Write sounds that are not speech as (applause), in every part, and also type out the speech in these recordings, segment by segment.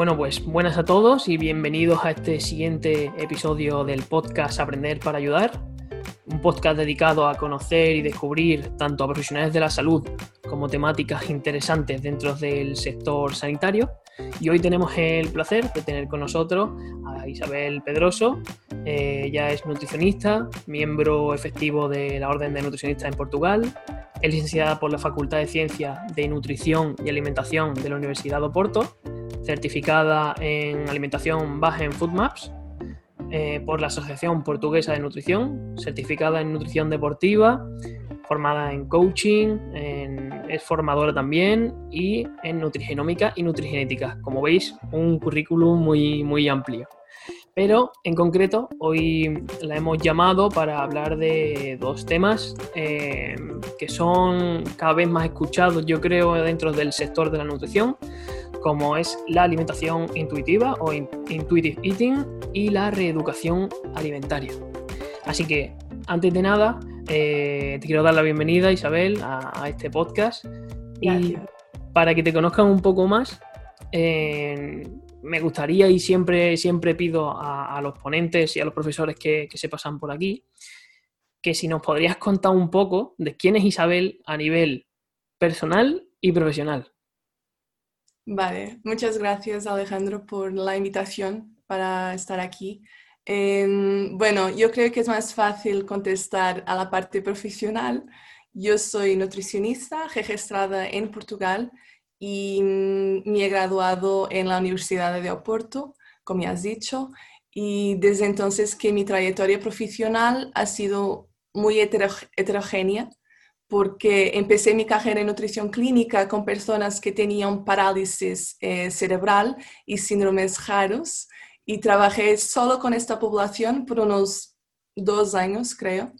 Bueno, pues buenas a todos y bienvenidos a este siguiente episodio del podcast Aprender para Ayudar, un podcast dedicado a conocer y descubrir tanto a profesionales de la salud como temáticas interesantes dentro del sector sanitario. Y hoy tenemos el placer de tener con nosotros a Isabel Pedroso. Eh, ella es nutricionista, miembro efectivo de la Orden de Nutricionistas en Portugal. Es licenciada por la Facultad de Ciencias de Nutrición y Alimentación de la Universidad de Oporto certificada en alimentación baja en Foodmaps eh, por la Asociación Portuguesa de Nutrición, certificada en nutrición deportiva, formada en coaching, es formadora también y en nutrigenómica y nutrigenética. Como veis, un currículum muy, muy amplio. Pero en concreto, hoy la hemos llamado para hablar de dos temas eh, que son cada vez más escuchados, yo creo, dentro del sector de la nutrición como es la alimentación intuitiva o intuitive eating y la reeducación alimentaria. Así que, antes de nada, eh, te quiero dar la bienvenida, Isabel, a, este podcast. Y para que te conozcan un poco más, eh, me gustaría y siempre, siempre pido a, los ponentes y a los profesores que, que se pasan por aquí, que si nos podrías contar un poco de quién es Isabel a nivel personal y profesional. Vale, muchas gracias Alejandro por la invitación para estar aquí. Em, bueno, yo creo que es más fácil contestar a la parte profesional. Yo soy nutricionista registrada en Portugal y mm, me he graduado en la Universidad de Oporto, como ya has dicho, y desde entonces que mi trayectoria profesional ha sido muy heterogénea porque empecé mi carrera en nutrición clínica con personas que tenían parálisis eh, cerebral y síndromes raros y trabajé solo con esta población por unos dos años, creo.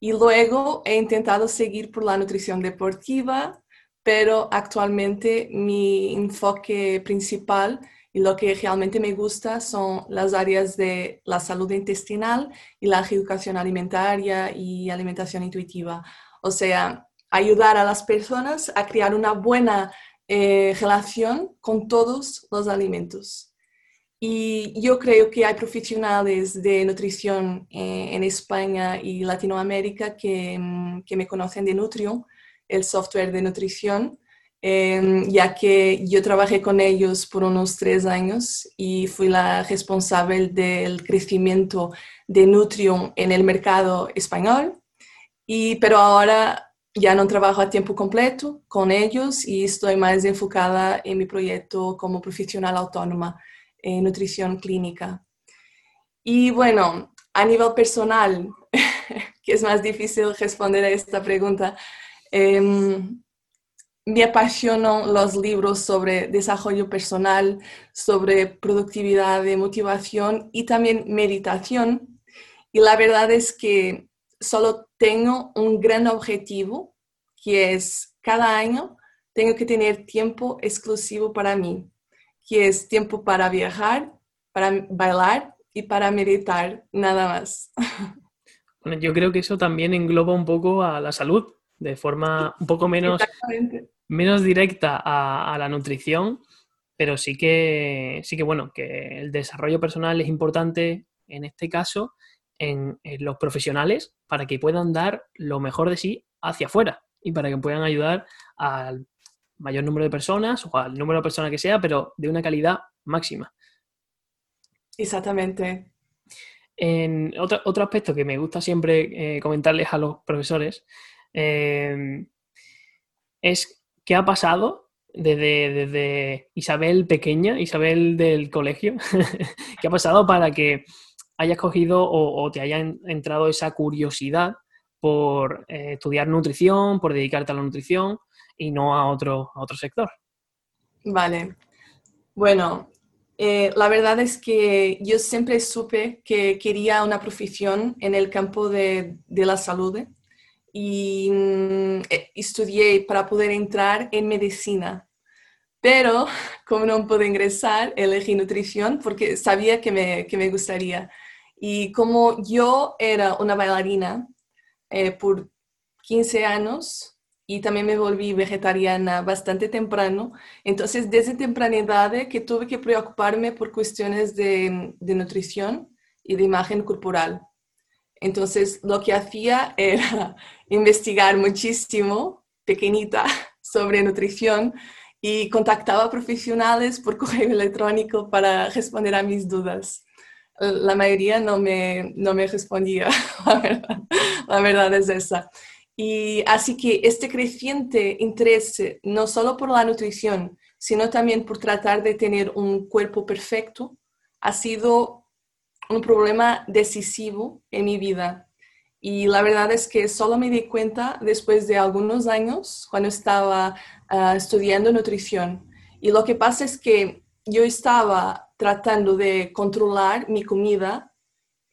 Y luego he intentado seguir por la nutrición deportiva, pero actualmente mi enfoque principal y lo que realmente me gusta son las áreas de la salud intestinal y la educación alimentaria y alimentación intuitiva. O sea, ayudar a las personas a crear una buena eh, relación con todos los alimentos. Y yo creo que hay profesionales de nutrición eh, en España y Latinoamérica que, mm, que, me conocen de Nutrion, el software de nutrición, em, ya que yo trabajé con ellos por unos tres años y fui la responsable del crecimiento de Nutrion en el mercado español y, pero ahora ya no trabajo a tiempo completo con ellos y estoy más enfocada en mi proyecto como profesional autónoma en nutrición clínica. Y bueno, a nivel personal, (laughs) que es más difícil responder a esta pregunta, em, me apasionan los libros sobre desarrollo personal, sobre productividad, de motivación y también meditación. Y la verdad es que solo tengo un gran objetivo, que es cada año tengo que tener tiempo exclusivo para mí, que es tiempo para viajar, para bailar y para meditar, nada más. (laughs) Bueno, yo creo que eso también engloba un poco a la salud, de forma un poco menos, menos directa a, a, la nutrición, pero sí que, sí que, bueno, que el desarrollo personal es importante en este caso en, los profesionales para que puedan dar lo mejor de sí hacia afuera y para que puedan ayudar al mayor número de personas o al número de personas que sea, pero de una calidad máxima. Exactamente. En otro, otro aspecto que me gusta siempre eh, comentarles a los profesores eh, es qué ha pasado desde, desde, Isabel pequeña, Isabel del colegio, (laughs) qué ha pasado para que hayas cogido o, te haya entrado esa curiosidad por eh, estudiar nutrición, por dedicarte a la nutrición y no a otro, a otro sector. Vale. Bueno, eh, la verdad es que yo siempre supe que quería una profesión en el campo de, de la salud y mm, eh, estudié para poder entrar en medicina. Pero como no pude ingresar, elegí nutrición porque sabía que me, que me gustaría. Y como yo era una bailarina eh, por 15 años y también me volví vegetariana bastante temprano. Entonces, desde temprana edad que tuve que preocuparme por cuestiones de, de nutrición y de imagen corporal. Entonces, lo que hacía (laughs) era investigar muchísimo, pequeñita, (laughs) sobre nutrición y contactaba a profesionales por (laughs) correo electrónico para responder a mis dudas. La mayoría no me, no me respondía, (laughs) la verdad, la verdad es esa. Y así que este creciente interés, no solo por la nutrición, sino también por tratar de tener un cuerpo perfecto, ha sido un problema decisivo en mi vida. Y la verdad es que solo me di cuenta después de algunos años, cuando estaba ah, estudiando nutrición. Y lo que pasa es que yo estaba tratando de controlar mi comida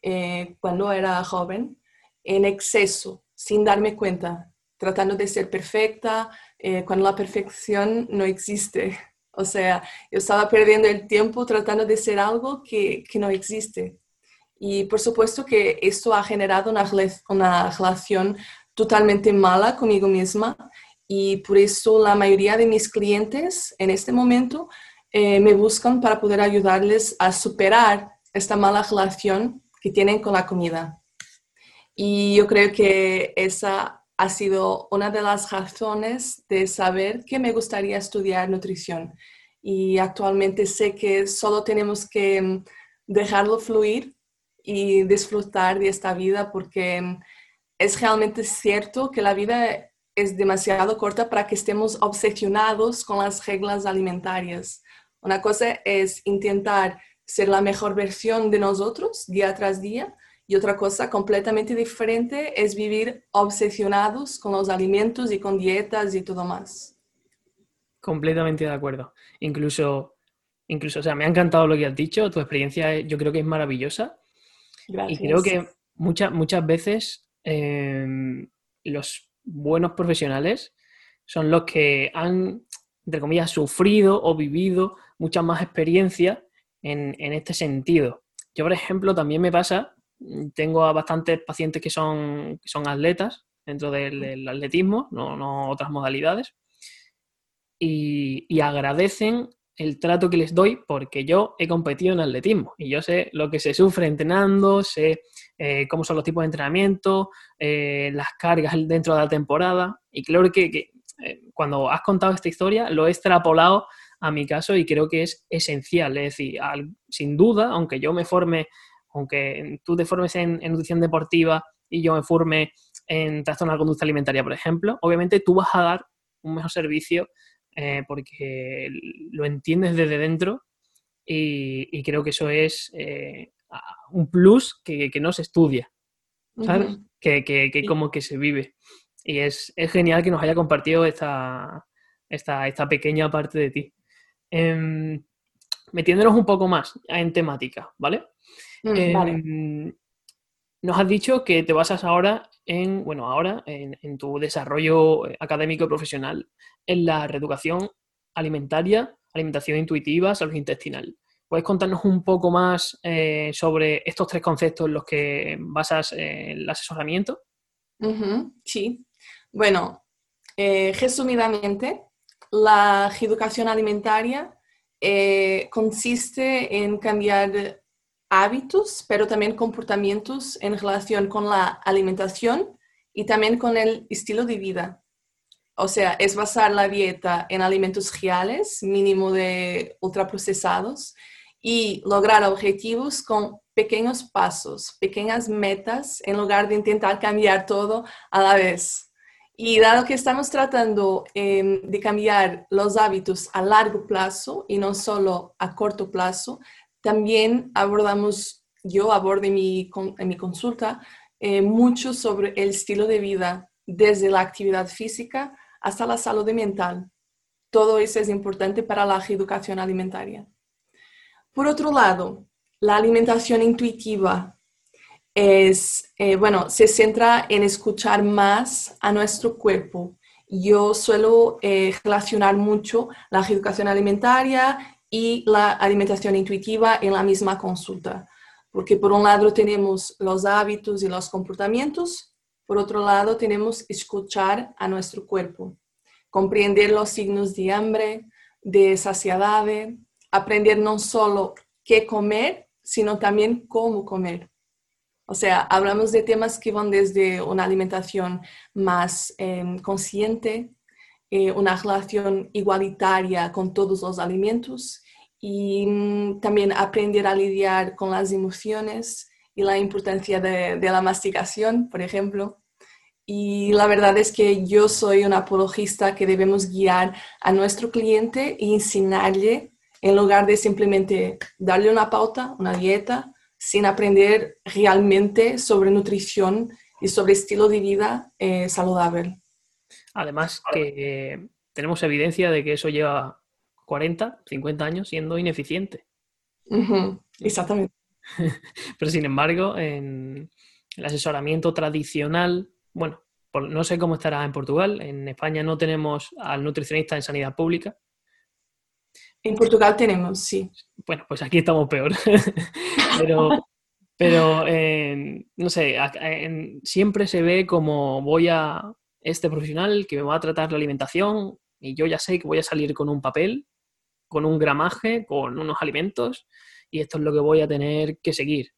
eh, cuando era joven en exceso sin darme cuenta, tratando de ser perfecta, eh, cuando la perfección no existe. (laughs) O sea, yo estaba perdiendo el tiempo tratando de ser algo que, que no existe. Y por supuesto que esto ha generado una, una relación totalmente mala conmigo misma y por eso la mayoría de mis clientes en este momento eh, me buscan para poder ayudarles a superar esta mala relación que tienen con la comida. Y yo creo que esa ha sido una de las razones de saber que me gustaría estudiar nutrición. Y actualmente sé que solo tenemos que mm, dejarlo fluir y disfrutar de esta vida porque mm, es realmente cierto que la vida es demasiado corta para que estemos obsesionados con las reglas alimentarias. Una cosa es intentar ser la mejor versión de nosotros día tras día y otra cosa completamente diferente es vivir obsesionados con los alimentos y con dietas y todo más. Completamente de acuerdo. Incluso, incluso, o sea, me ha encantado lo que has dicho. Tu experiencia yo creo que es maravillosa. Gracias. Y creo que muchas, muchas veces em, los buenos profesionales son los que han, entre comillas, sufrido o vivido mucha más experiencia en, en este sentido. Yo, por ejemplo, también me pasa tengo a bastantes pacientes que son, son atletas dentro del, atletismo, no, otras modalidades, y, agradecen el trato que les doy porque yo he competido en atletismo y yo sé lo que se sufre entrenando, sé eh, cómo son los tipos de entrenamiento, eh, las cargas dentro de la temporada y creo que, eh, cuando has contado esta historia lo he extrapolado a mi caso y creo que es esencial, es decir, sin duda, aunque yo me forme aunque tú te formes en, nutrición deportiva y yo me forme en trastorno de conducta alimentaria, por ejemplo, obviamente tú vas a dar un mejor servicio eh, porque lo entiendes desde dentro y, creo que eso es eh, un plus que, no se estudia, ¿sabes? que, como que se vive. Y es, genial que nos haya compartido esta, esta, pequeña parte de ti. Em, metiéndonos un poco más en temática, ¿vale? Mm, em, nos has dicho que te basas ahora en, bueno, ahora en, tu desarrollo eh, académico y profesional en la reeducación alimentaria, alimentación intuitiva, salud intestinal. ¿Puedes contarnos un poco más eh, sobre estos tres conceptos en los que basas eh, el asesoramiento? sí. Bueno, resumidamente, la educación alimentaria consiste en cambiar hábitos, pero también comportamientos en relación con la alimentación y también con el estilo de vida. O sea, es basar la dieta en alimentos reales, mínimo de ultraprocesados, y lograr objetivos con pequeños pasos, pequeñas metas, en lugar de intentar cambiar todo a la vez. Y dado que estamos tratando em, de cambiar los hábitos a largo plazo y no solo a corto plazo, también abordamos, yo abordo en mi, en mi consulta, eh, mucho sobre el estilo de vida, desde la actividad física hasta la salud mental. Todo eso es importante para la educación alimentaria. Por otro lado, la alimentación intuitiva es, eh, bueno, se centra en escuchar más a nuestro cuerpo. Yo suelo eh, relacionar mucho la educación alimentaria y la alimentación intuitiva en la misma consulta. Porque por un lado tenemos los hábitos y los comportamientos, por otro lado, tenemos escuchar a nuestro cuerpo, comprender los signos de hambre, de saciedad, aprender no solo qué comer, sino también cómo comer. O sea, hablamos de temas que van desde una alimentación más em, consciente, eh, una relación igualitaria con todos los alimentos y mm, también aprender a lidiar con las emociones y la importancia de, la masticación, por ejemplo. Y la verdad es que yo soy una apologista que debemos guiar a nuestro cliente e enseñarle en lugar de simplemente darle una pauta, una dieta, sin aprender realmente sobre nutrición y sobre estilo de vida eh, saludable. Además que tenemos evidencia de que eso lleva 40, 50 años siendo ineficiente. Exactamente. (laughs) Pero sin embargo, en el asesoramiento tradicional, bueno, no sé cómo estará en Portugal, en España no tenemos al nutricionista en sanidad pública. En Portugal tenemos, sí. Bueno, pues aquí estamos peor. (laughs) pero, pero no sé, siempre se ve como voy a este profesional que me va a tratar la alimentación y yo ya sé que voy a salir con un papel con un gramaje, con unos alimentos, y esto es lo que voy a tener que seguir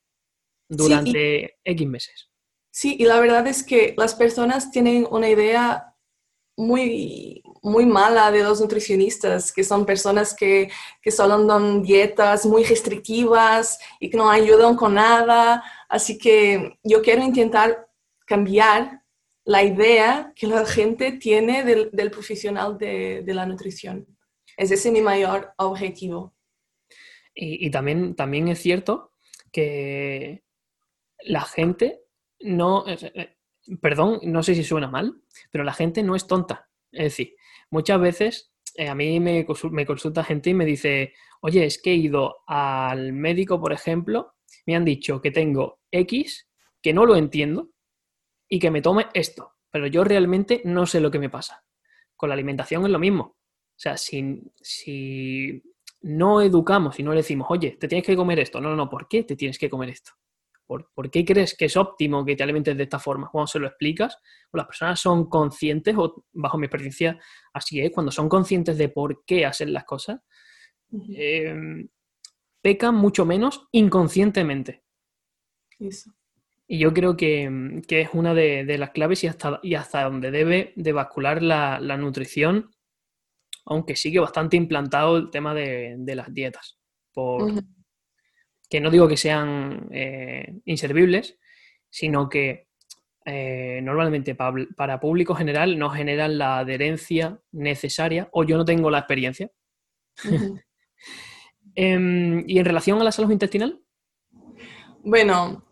durante X meses. Sí, y la verdad es que las personas tienen una idea muy, muy mala de los nutricionistas, que son personas que, que solo dan dietas muy restrictivas y que no ayudan con nada. Así que yo quiero intentar cambiar la idea que la gente tiene del, del profesional de, de la nutrición. Es ese mi mayor objetivo. Y, también, también es cierto que la gente no, eh, eh, perdón, no sé si suena mal, pero la gente no es tonta. Es decir, muchas veces eh, a mí me, consulta gente y me dice, oye, es que he ido al médico, por ejemplo, me han dicho que tengo X, que no lo entiendo y que me tome esto, pero yo realmente no sé lo que me pasa. Con la alimentación es lo mismo. O sea, si, no educamos y no le decimos, oye, te tienes que comer esto, no, no, no, ¿por qué te tienes que comer esto? ¿Por, qué crees que es óptimo que te alimentes de esta forma? Cuando se lo explicas, o las personas son conscientes, o bajo mi experiencia así es, cuando son conscientes de por qué hacen las cosas, em, pecan mucho menos inconscientemente. Y yo creo que, es una de, las claves y hasta, y hasta donde debe de bascular la, la nutrición aunque sigue bastante implantado el tema de, las dietas. Por, Que no digo que sean eh, inservibles, sino que eh, normalmente para, público general no generan la adherencia necesaria o yo no tengo la experiencia. (laughs) Em, ¿Y en relación a la salud intestinal? Bueno,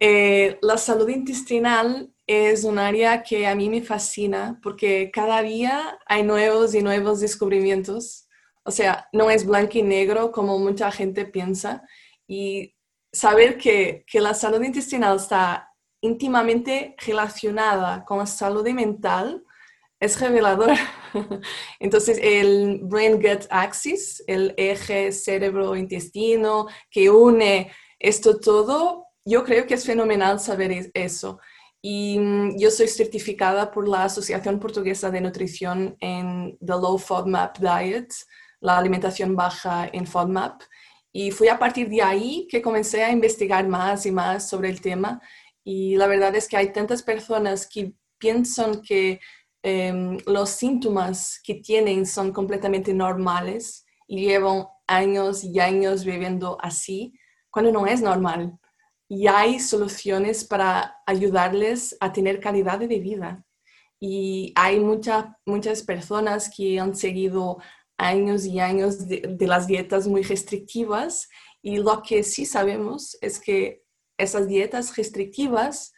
eh, la salud intestinal es un área que a mí me fascina porque cada día hay nuevos y nuevos descubrimientos. O sea, no es blanco y negro como mucha gente piensa. Y saber que, que la salud intestinal está íntimamente relacionada con la salud mental es revelador. (laughs) Entonces, el brain-gut axis, el eje cerebro-intestino que une esto todo, yo creo que es fenomenal saber eso. Y mm, yo soy certificada por la Asociación Portuguesa de Nutrición en The Low FODMAP Diet, la alimentación baja en FODMAP. Y fue a partir de ahí que comencé a investigar más y más sobre el tema. Y la verdad es que hay tantas personas que piensan que em, los síntomas que tienen son completamente normales y llevan años y años viviendo así, cuando no es normal y hay soluciones para ayudarles a tener calidad de vida. Y hay muchas personas que han seguido años y años de, las dietas muy restrictivas y lo que sí sabemos es que esas dietas restrictivas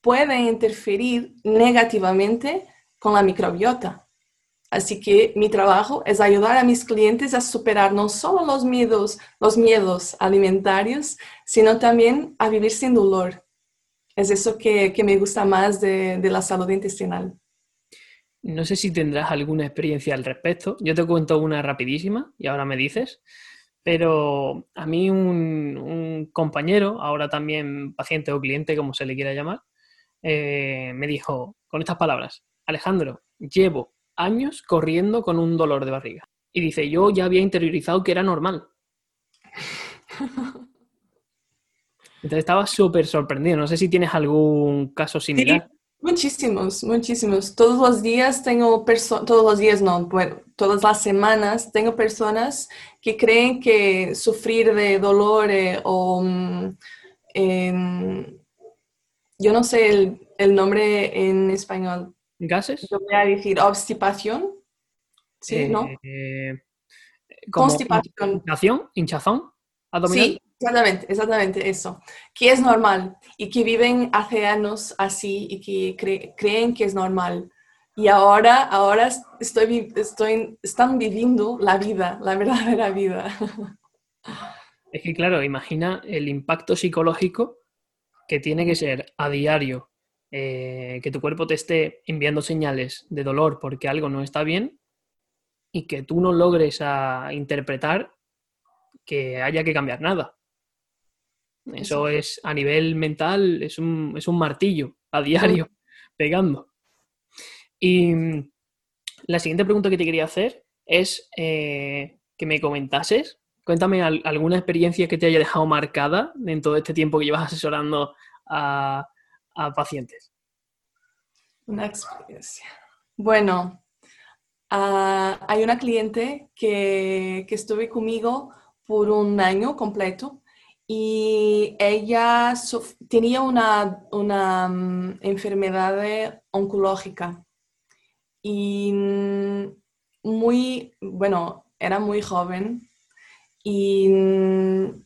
pueden interferir negativamente con la microbiota. Así que mi trabajo es ayudar a mis clientes a superar no solo los miedos, los miedos alimentarios, sino también a vivir sin dolor. Es eso que, me gusta más de, la salud intestinal. No sé si tendrás alguna experiencia al respecto. Yo te cuento una rapidísima y ahora me dices. Pero a mí un, compañero, ahora también paciente o cliente, como se le quiera llamar, eh, me dijo con estas palabras, Alejandro, llevo años corriendo con un dolor de barriga. Y dice, yo ya había interiorizado que era normal. (laughs) Entonces estaba súper sorprendido. No sé si tienes algún caso similar. Muchísimos, muchísimos. Todos los días tengo personas, todos los días no, bueno, todas las semanas tengo personas que creen que sufrir de dolor eh, o, mm, em, yo no sé el, nombre en español. ¿Gases? Yo voy a decir obstipación. Sí, ¿no? Eh, Constipación. Hinchazón, hinchazón abdominal. Sí, Exactamente, exactamente eso. Que es normal y que viven hace años así y que creen que es normal. Y ahora, ahora estoy, están viviendo la vida, la verdadera vida. Es que, claro, imagina el impacto psicológico que tiene que ser a diario, eh, que tu cuerpo te esté enviando señales de dolor porque algo no está bien y que tú no logres a interpretar que haya que cambiar nada. Eso es a nivel mental, es un, martillo a diario pegando. Y la siguiente pregunta que te quería hacer es eh, que me comentases, cuéntame alguna experiencia que te haya dejado marcada en todo este tiempo que llevas asesorando a, pacientes. Una experiencia. Bueno, ah, hay una cliente que, que estuve conmigo por un año completo y ella tenía una, una mm, enfermedad oncológica y mm, muy, bueno, era muy joven y mm,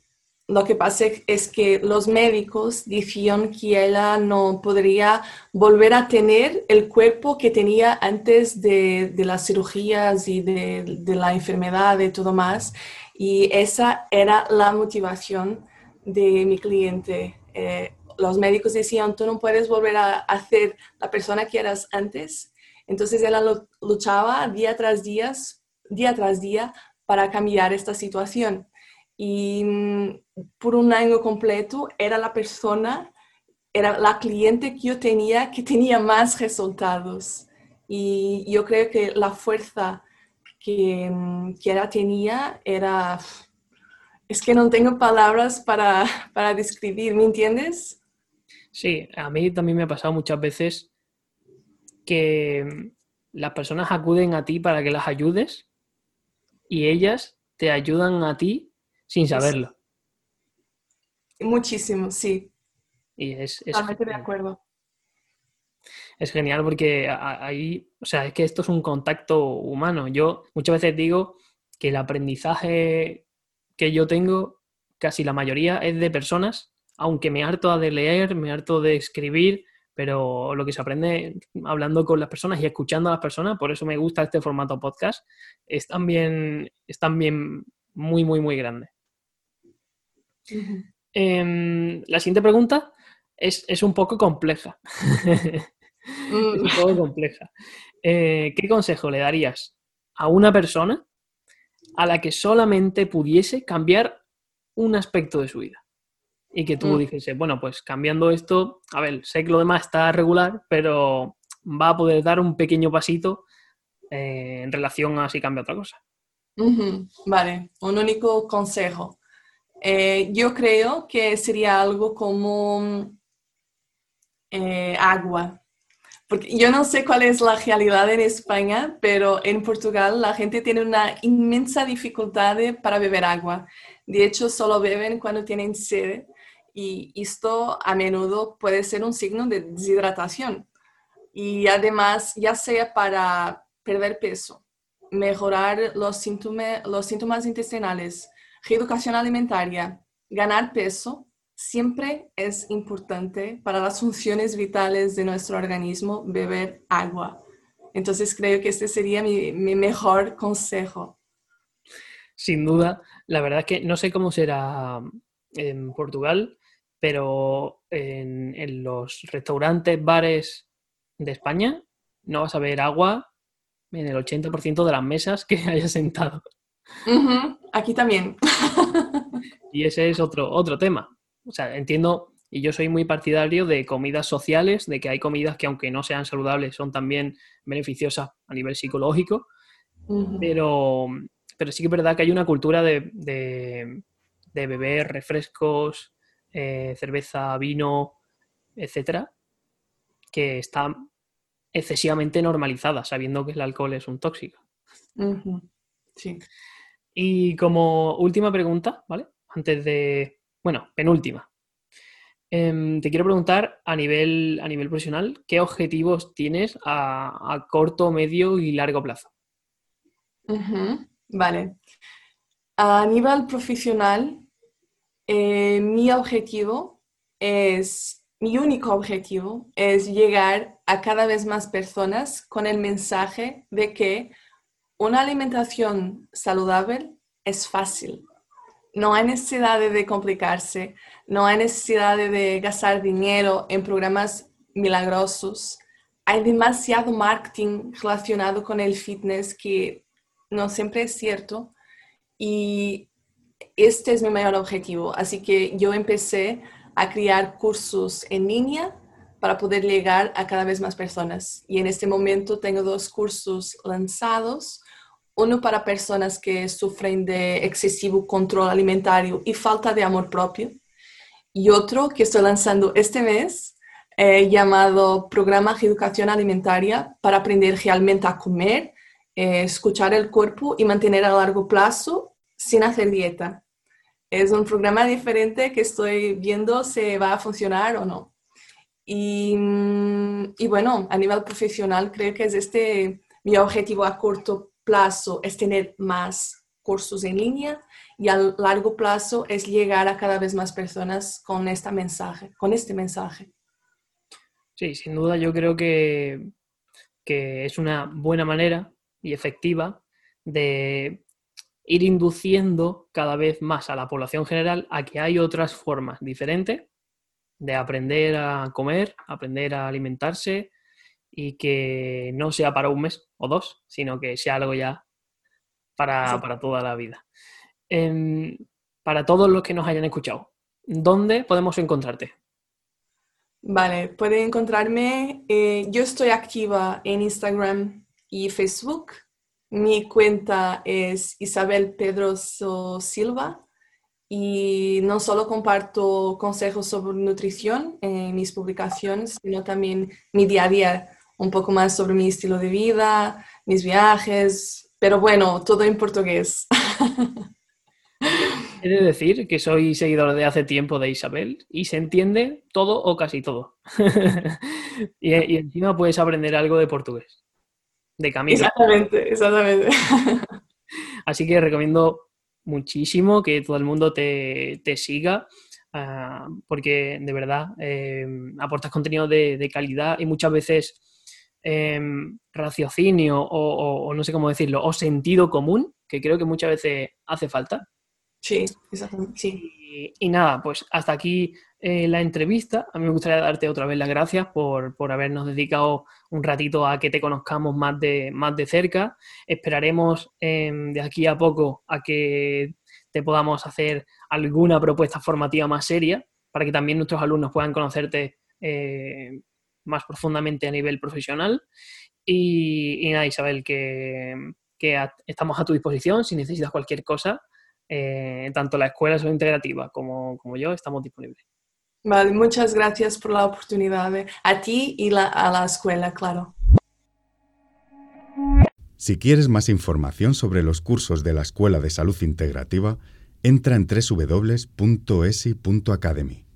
lo que pasa es que los médicos decían que ella no podría volver a tener el cuerpo que tenía antes de, de las cirugías y de, de la enfermedad y todo más. Y esa era la motivación de mi cliente. Eh, los médicos decían, tú no puedes volver a hacer la persona que eras antes. Entonces ella luchaba día tras día, día tras día para cambiar esta situación. Y mm, por un año completo era la persona, era la cliente que yo tenía que tenía más resultados. Y yo creo que la fuerza que, mm, que ella tenía era, es que no tengo palabras para, para describir, ¿me entiendes? Sí, a mí también me ha pasado muchas veces que las personas acuden a ti para que las ayudes y ellas te ayudan a ti sin saberlo. Muchísimo, sí. Y es, Totalmente de acuerdo es genial porque ahí, o sea, es que esto es un contacto humano. Yo muchas veces digo que el aprendizaje que yo tengo, casi la mayoría, es de personas, aunque me harto de leer, me harto de escribir, pero lo que se aprende hablando con las personas y escuchando a las personas, por eso me gusta este formato podcast, es también, es también muy, muy, muy grande. Em, la siguiente pregunta es, es un poco compleja. (laughs) es un poco compleja. Eh, ¿Qué consejo le darías a una persona a la que solamente pudiese cambiar un aspecto de su vida? Y que tú mm. dijese, bueno, pues cambiando esto, a ver, sé que lo demás está regular, pero va a poder dar un pequeño pasito eh, en relación a si cambia otra cosa. Vale, un único consejo. Eh, yo creo que sería algo como agua porque yo no sé cuál es la realidad en España, pero en Portugal la gente tiene una inmensa dificultad para beber agua. De hecho, solo beben cuando tienen sed y esto a menudo puede ser un signo de deshidratación. Y además, ya sea para perder peso, mejorar los síntomas, los síntomas intestinales, reeducación alimentaria, ganar peso, siempre es importante para las funciones vitales de nuestro organismo beber agua. Entonces creo que este sería mi, mejor consejo. Sin duda, la verdad es que no sé cómo será en Portugal, pero en, los restaurantes, bares de España no vas a ver agua en el 80% de las mesas que (laughs) hayas sentado. Aquí también. y ese es otro, otro tema o sea, entiendo Y yo soy muy partidario de comidas sociales, de que hay comidas que aunque no sean saludables son también beneficiosas a nivel psicológico, pero, pero sí que es verdad que hay una cultura de, de, beber refrescos, eh, cerveza, vino, etcétera, que está excesivamente normalizada, sabiendo que el alcohol es un tóxico. Sí. Y como última pregunta, ¿vale? Antes de. Bueno, penúltima. Em, te quiero preguntar a nivel, a nivel profesional, ¿qué objetivos tienes a, corto, medio y largo plazo? Vale. A nivel profesional, eh, mi objetivo es, mi único objetivo es llegar a cada vez más personas con el mensaje de que una alimentación saludable es fácil. No hay necesidad de complicarse, no hay necesidad de gastar dinero en programas milagrosos. Hay demasiado marketing relacionado con el fitness que no siempre es cierto. Y este es mi mayor objetivo. Así que yo empecé a crear cursos en línea para poder llegar a cada vez más personas. Y en este momento tengo dos cursos lanzados uno para personas que sufren de excesivo control alimentario y falta de amor propio, y otro que estoy lanzando este mes eh, llamado Programa de Educación Alimentaria para aprender realmente a comer, eh, escuchar el cuerpo y mantener a largo plazo sin hacer dieta. Es un programa diferente que estoy viendo si va a funcionar o no. Y, mm, y bueno, a nivel profesional creo que es este mi objetivo a corto plazo es tener más cursos en línea y a largo plazo es llegar a cada vez más personas con este mensaje, con este mensaje. Sí, sin duda yo creo que, que es una buena manera y efectiva de ir induciendo cada vez más a la población general a que hay otras formas diferentes de aprender a comer, aprender a alimentarse y que no sea para un mes o dos, sino que sea algo ya para, toda la vida. Em, para todos los que nos hayan escuchado, ¿dónde podemos encontrarte? Vale, pueden encontrarme. Eh, yo estoy activa en Instagram y Facebook. Mi cuenta es Isabel Pedroso Silva y no solo comparto consejos sobre nutrición en mis publicaciones, sino también mi día a día un poco más sobre mi estilo de vida, mis viajes, pero bueno, todo en portugués. (laughs) He de decir que soy seguidor de hace tiempo de Isabel y se entiende todo o casi todo. (laughs) y, y, encima puedes aprender algo de portugués, de camino. Exactamente, exactamente. (laughs) Así que recomiendo muchísimo que todo el mundo te, te siga uh, porque de verdad eh, aportas contenido de, de calidad y muchas veces Em, raciocinio o, no sé cómo decirlo, o sentido común, que creo que muchas veces hace falta. Sí, exactamente. Y, nada, pues hasta aquí eh, la entrevista. A mí me gustaría darte otra vez las gracias por, habernos dedicado un ratito a que te conozcamos más de, más de cerca. Esperaremos em, de aquí a poco a que te podamos hacer alguna propuesta formativa más seria para que también nuestros alumnos puedan conocerte eh, más profundamente a nivel profesional. Y, nada, Isabel, que, estamos a tu disposición si necesitas cualquier cosa. Eh, tanto la escuela son integrativa como, como yo estamos disponibles. Vale, muchas gracias por la oportunidad. A ti y a la escuela, claro. Si quieres más información sobre los cursos de la Escuela de Salud Integrativa, entra en www.esi.academy.